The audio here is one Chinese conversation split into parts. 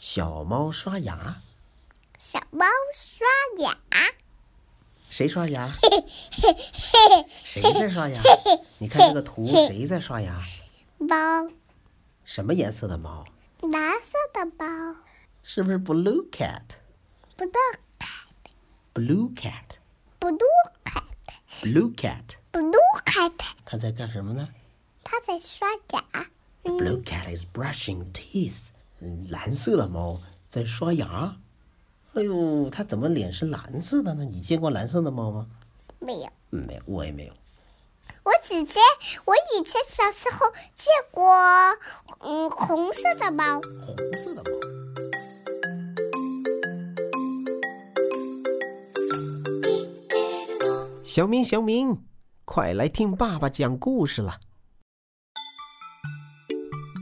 小猫刷牙，小猫刷牙，谁刷牙？嘿嘿嘿，谁在刷牙？你看这个图，谁在刷牙？猫，什么颜色的猫？蓝色的猫，是不是 blue cat？不对 blue cat，，blue cat，blue cat blue cat，cat，它在干什么呢它在刷牙。？The blue cat is brushing teeth。嗯，蓝色的猫在刷牙。哎呦，它怎么脸是蓝色的呢？你见过蓝色的猫吗？没有，嗯，没有，我也没有。我只见我以前小时候见过，嗯，红色的猫。红色的猫。小明，小明，快来听爸爸讲故事了。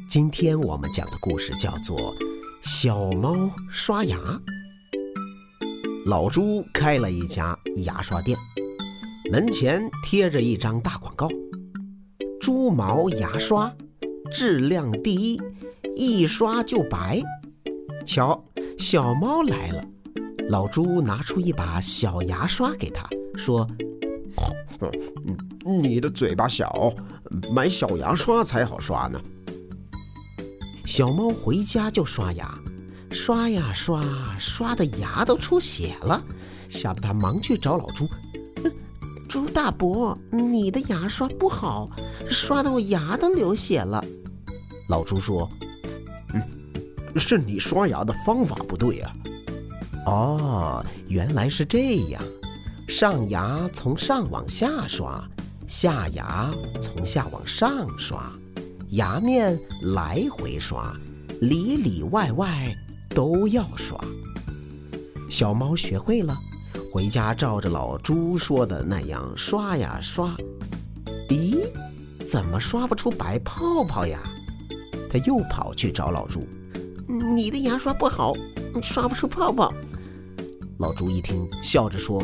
今天我们讲的故事叫做《小猫刷牙》。老朱开了一家牙刷店，门前贴着一张大广告：“猪毛牙刷，质量第一，一刷就白。”瞧，小猫来了。老朱拿出一把小牙刷给他，说：“你的嘴巴小，买小牙刷才好刷呢。小猫回家就刷牙，刷呀刷，刷的牙都出血了，吓得它忙去找老朱。嗯朱大伯，你的牙刷不好，刷的我牙都流血了。老朱说嗯是你刷牙的方法不对啊！：“哦，原来是这样，上牙从上往下刷，下牙从下往上刷，牙面来回刷，里里外外都要刷。”小猫学会了，回家照着老朱说的那样刷呀刷。咦，怎么刷不出白泡泡呀？他又跑去找老朱：“你的牙刷不好，刷不出泡泡。”老朱一听，笑着说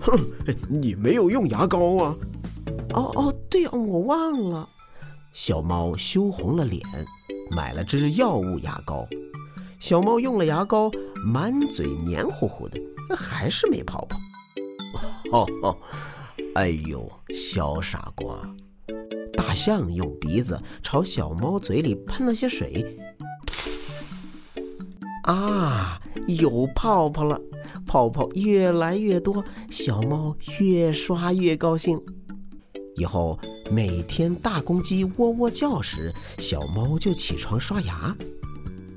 哼，你没有用牙膏啊？：“哦哦，对哦，我忘了。”小猫羞红了脸，买了支药物牙膏。小猫用了牙膏，满嘴黏糊糊的，还是没泡泡。哦哦，哎呦，小傻瓜！大象用鼻子朝小猫嘴里喷了些水，啊，有泡泡了！泡泡越来越多，小猫越刷越高兴。以后每天大公鸡喔喔叫时，小猫就起床刷牙。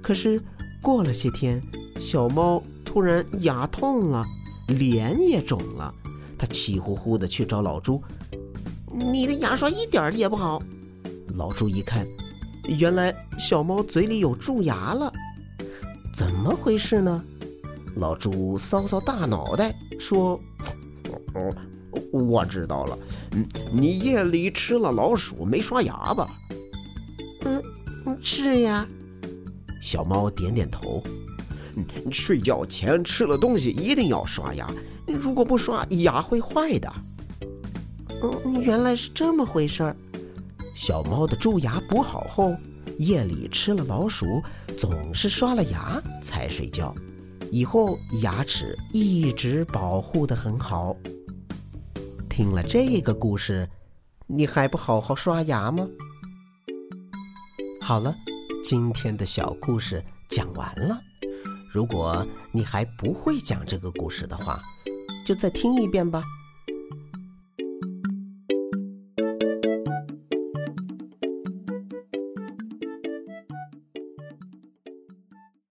可是过了些天，小猫突然牙痛了，脸也肿了。它气呼呼地去找老朱：“你的牙刷一点儿也不好。”老朱一看，原来小猫嘴里有蛀牙了，怎么回事呢？老朱搔搔大脑袋，说哦，我知道了，嗯，你夜里吃了老鼠没刷牙吧？：“嗯，是呀。”小猫点点头。嗯睡觉前吃了东西一定要刷牙，如果不刷牙会坏的。嗯，原来是这么回事儿。小猫的蛀牙补好后，夜里吃了老鼠，总是刷了牙才睡觉。以后牙齿一直保护得很好。听了这个故事，你还不好好刷牙吗？好了，今天的小故事讲完了。如果你还不会讲这个故事的话，就再听一遍吧。